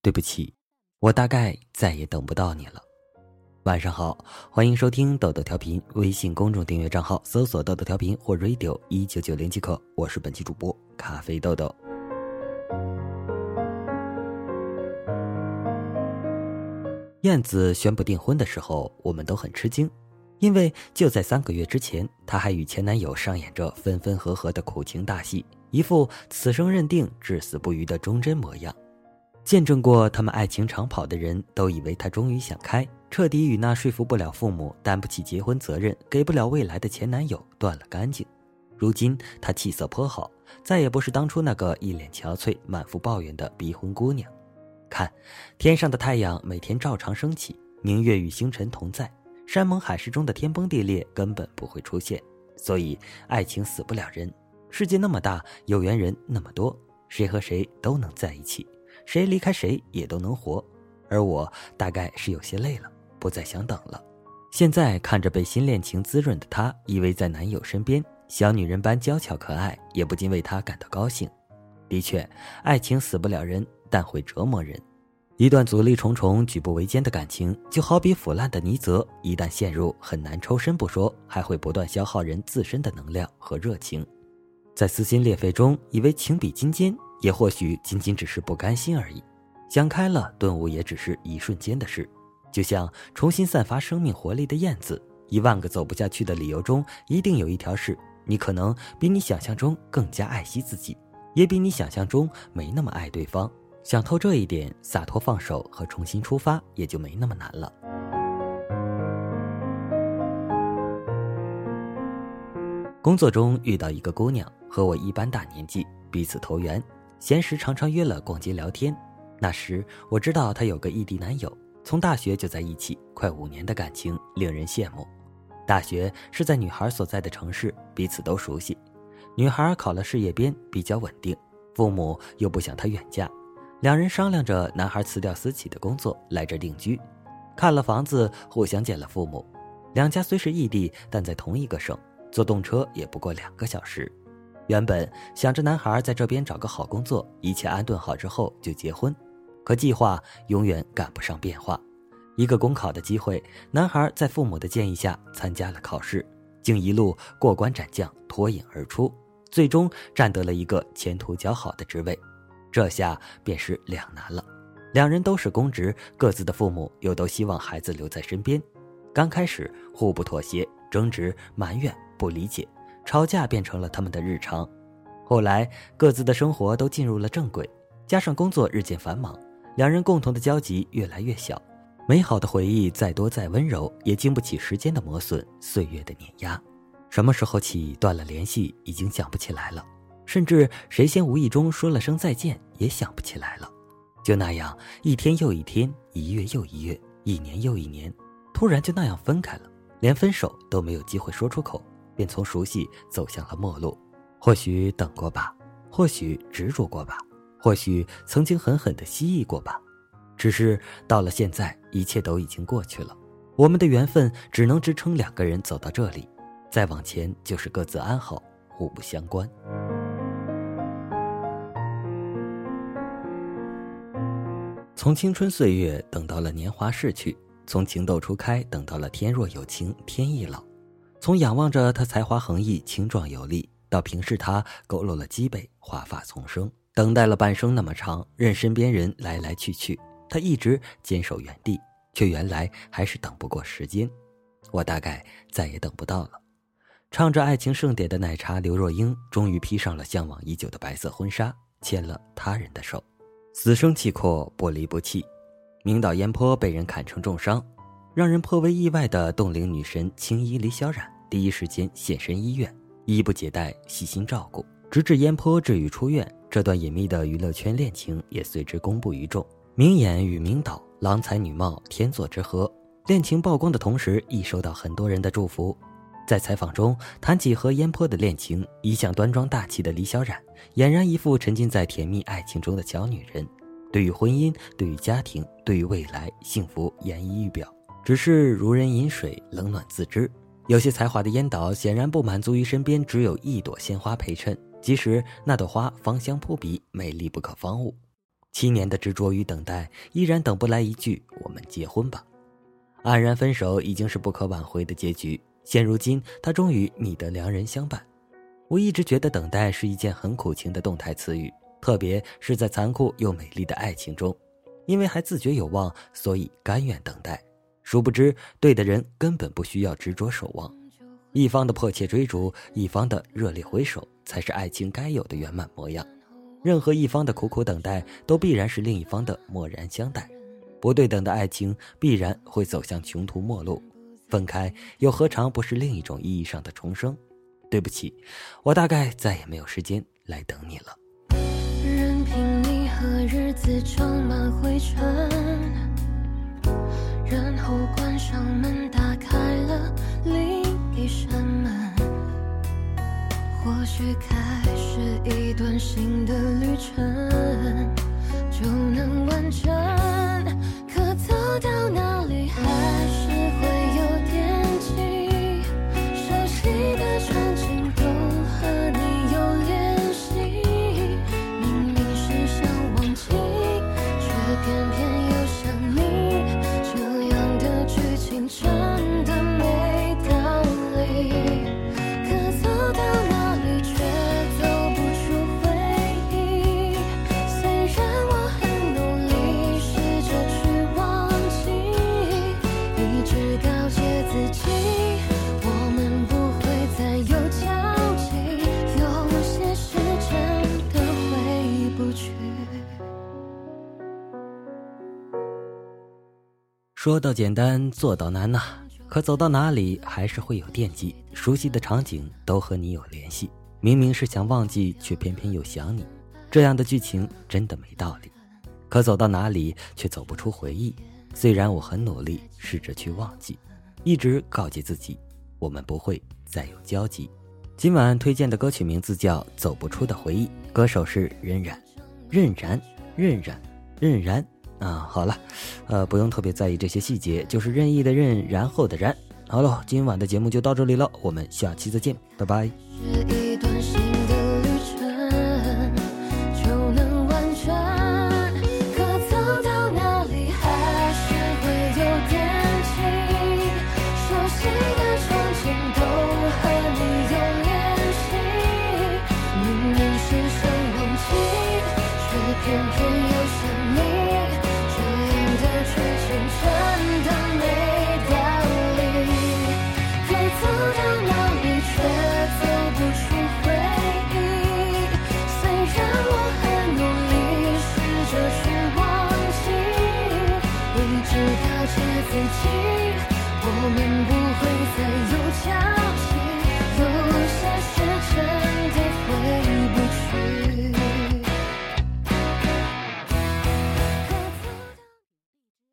对不起，我大概再也等不到你了。晚上好，欢迎收听豆豆调频，微信公众订阅账号搜索“豆豆调频”或 “radio 一九九零”即可。我是本期主播咖啡豆豆。燕子宣布订婚的时候，我们都很吃惊，因为就在三个月之前，她还与前男友上演着分分合合的苦情大戏，一副此生认定、至死不渝的忠贞模样。见证过他们爱情长跑的人都以为他终于想开，彻底与那说服不了父母、担不起结婚责任、给不了未来的前男友断了干净。如今他气色颇好，再也不是当初那个一脸憔悴、满腹抱怨的逼婚姑娘。看，天上的太阳每天照常升起，明月与星辰同在，山盟海誓中的天崩地裂根本不会出现。所以，爱情死不了人。世界那么大，有缘人那么多，谁和谁都能在一起。谁离开谁也都能活，而我大概是有些累了，不再想等了。现在看着被新恋情滋润的她依偎在男友身边，小女人般娇俏可爱，也不禁为她感到高兴。的确，爱情死不了人，但会折磨人。一段阻力重重、举步维艰的感情，就好比腐烂的泥泽，一旦陷入，很难抽身不说，还会不断消耗人自身的能量和热情。在撕心裂肺中，以为情比金坚。也或许仅仅只是不甘心而已，想开了，顿悟也只是一瞬间的事。就像重新散发生命活力的燕子，一万个走不下去的理由中，一定有一条是你可能比你想象中更加爱惜自己，也比你想象中没那么爱对方。想透这一点，洒脱放手和重新出发也就没那么难了。工作中遇到一个姑娘，和我一般大年纪，彼此投缘。闲时常常约了逛街聊天，那时我知道她有个异地男友，从大学就在一起，快五年的感情令人羡慕。大学是在女孩所在的城市，彼此都熟悉。女孩考了事业编，比较稳定，父母又不想她远嫁，两人商量着，男孩辞掉私企的工作来这定居，看了房子，互相见了父母。两家虽是异地，但在同一个省，坐动车也不过两个小时。原本想着男孩在这边找个好工作，一切安顿好之后就结婚，可计划永远赶不上变化。一个公考的机会，男孩在父母的建议下参加了考试，竟一路过关斩将，脱颖而出，最终占得了一个前途较好的职位。这下便是两难了，两人都是公职，各自的父母又都希望孩子留在身边。刚开始互不妥协，争执、埋怨、不理解。吵架变成了他们的日常，后来各自的生活都进入了正轨，加上工作日渐繁忙，两人共同的交集越来越小。美好的回忆再多再温柔，也经不起时间的磨损、岁月的碾压。什么时候起断了联系，已经想不起来了，甚至谁先无意中说了声再见，也想不起来了。就那样，一天又一天，一月又一月，一年又一年，突然就那样分开了，连分手都没有机会说出口。便从熟悉走向了陌路，或许等过吧，或许执着过吧，或许曾经狠狠的蜥蜴过吧。只是到了现在，一切都已经过去了。我们的缘分只能支撑两个人走到这里，再往前就是各自安好，互不相关。从青春岁月等到了年华逝去，从情窦初开等到了天若有情天亦老。从仰望着他才华横溢、青壮有力，到平视他佝偻了脊背、华发丛生，等待了半生那么长，任身边人来来去去，他一直坚守原地，却原来还是等不过时间。我大概再也等不到了。唱着爱情盛典的奶茶刘若英，终于披上了向往已久的白色婚纱，牵了他人的手，死生契阔，不离不弃。明岛烟坡被人砍成重伤。让人颇为意外的冻龄女神青衣李小冉第一时间现身医院，衣不解带，细心照顾，直至烟坡治愈出院。这段隐秘的娱乐圈恋情也随之公布于众。明演与明导，郎才女貌，天作之合。恋情曝光的同时，亦受到很多人的祝福。在采访中谈起和烟坡的恋情，一向端庄大气的李小冉俨然一副沉浸在甜蜜爱情中的小女人，对于婚姻，对于家庭，对于未来幸福，言溢于表。只是如人饮水，冷暖自知。有些才华的烟岛显然不满足于身边只有一朵鲜花陪衬，即使那朵花芳香扑鼻，美丽不可方物。七年的执着与等待，依然等不来一句“我们结婚吧”。黯然分手已经是不可挽回的结局。现如今，他终于觅得良人相伴。我一直觉得等待是一件很苦情的动态词语，特别是在残酷又美丽的爱情中，因为还自觉有望，所以甘愿等待。殊不知，对的人根本不需要执着守望，一方的迫切追逐，一方的热烈回首，才是爱情该有的圆满模样。任何一方的苦苦等待，都必然是另一方的漠然相待。不对等的爱情，必然会走向穷途末路。分开又何尝不是另一种意义上的重生？对不起，我大概再也没有时间来等你了。任凭你和日子装满灰尘，然后关上门，打开了另一扇门，或许开始一段新的旅程，就能完成。说到简单，做到难呐。可走到哪里，还是会有惦记。熟悉的场景都和你有联系。明明是想忘记，却偏偏又想你。这样的剧情真的没道理。可走到哪里，却走不出回忆。虽然我很努力，试着去忘记，一直告诫自己，我们不会再有交集。今晚推荐的歌曲名字叫《走不出的回忆》，歌手是任然，任然，任然，任然。啊，好了，呃，不用特别在意这些细节，就是任意的任，然后的然。好了，今晚的节目就到这里了，我们下期再见，拜拜。你知道，这自己，我们不会再有交集，有些是真的会。